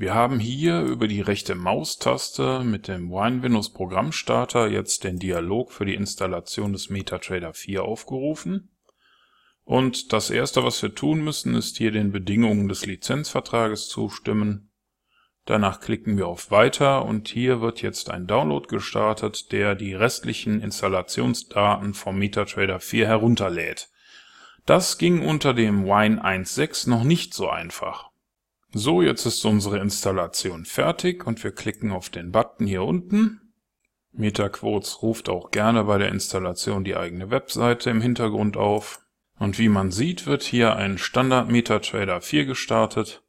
Wir haben hier über die rechte Maustaste mit dem Wine Windows Programmstarter jetzt den Dialog für die Installation des MetaTrader 4 aufgerufen. Und das erste, was wir tun müssen, ist hier den Bedingungen des Lizenzvertrages zustimmen. Danach klicken wir auf Weiter und hier wird jetzt ein Download gestartet, der die restlichen Installationsdaten vom MetaTrader 4 herunterlädt. Das ging unter dem Wine 1.6 noch nicht so einfach. So, jetzt ist unsere Installation fertig und wir klicken auf den Button hier unten. MetaQuotes ruft auch gerne bei der Installation die eigene Webseite im Hintergrund auf. Und wie man sieht, wird hier ein Standard MetaTrader 4 gestartet,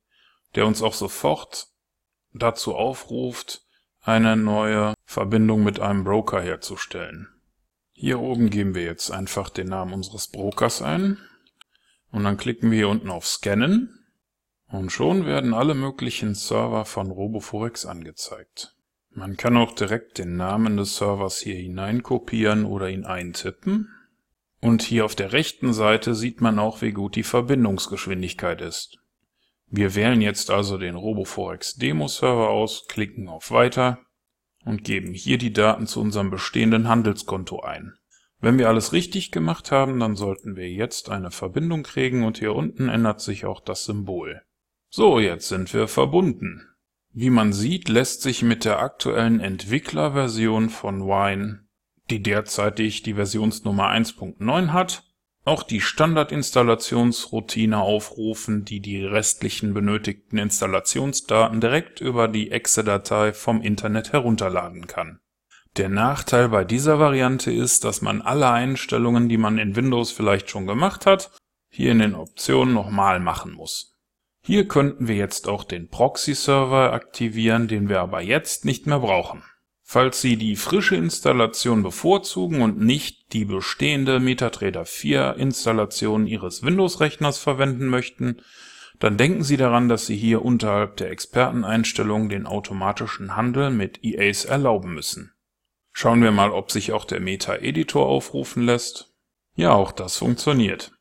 der uns auch sofort dazu aufruft, eine neue Verbindung mit einem Broker herzustellen. Hier oben geben wir jetzt einfach den Namen unseres Brokers ein und dann klicken wir hier unten auf Scannen und schon werden alle möglichen Server von Roboforex angezeigt. Man kann auch direkt den Namen des Servers hier hinein kopieren oder ihn eintippen. Und hier auf der rechten Seite sieht man auch, wie gut die Verbindungsgeschwindigkeit ist. Wir wählen jetzt also den Roboforex Demo Server aus, klicken auf Weiter und geben hier die Daten zu unserem bestehenden Handelskonto ein. Wenn wir alles richtig gemacht haben, dann sollten wir jetzt eine Verbindung kriegen und hier unten ändert sich auch das Symbol. So, jetzt sind wir verbunden. Wie man sieht, lässt sich mit der aktuellen Entwicklerversion von Wine, die derzeitig die Versionsnummer 1.9 hat, auch die Standardinstallationsroutine aufrufen, die die restlichen benötigten Installationsdaten direkt über die Exe-Datei vom Internet herunterladen kann. Der Nachteil bei dieser Variante ist, dass man alle Einstellungen, die man in Windows vielleicht schon gemacht hat, hier in den Optionen nochmal machen muss. Hier könnten wir jetzt auch den Proxy-Server aktivieren, den wir aber jetzt nicht mehr brauchen. Falls Sie die frische Installation bevorzugen und nicht die bestehende MetaTrader 4 Installation Ihres Windows-Rechners verwenden möchten, dann denken Sie daran, dass Sie hier unterhalb der Experteneinstellungen den automatischen Handel mit EAs erlauben müssen. Schauen wir mal, ob sich auch der Meta-Editor aufrufen lässt. Ja, auch das funktioniert.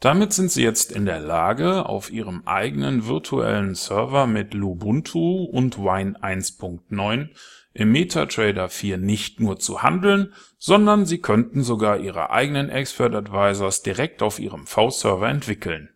Damit sind Sie jetzt in der Lage, auf Ihrem eigenen virtuellen Server mit Lubuntu und Wine 1.9 im MetaTrader 4 nicht nur zu handeln, sondern Sie könnten sogar Ihre eigenen Expert Advisors direkt auf Ihrem V-Server entwickeln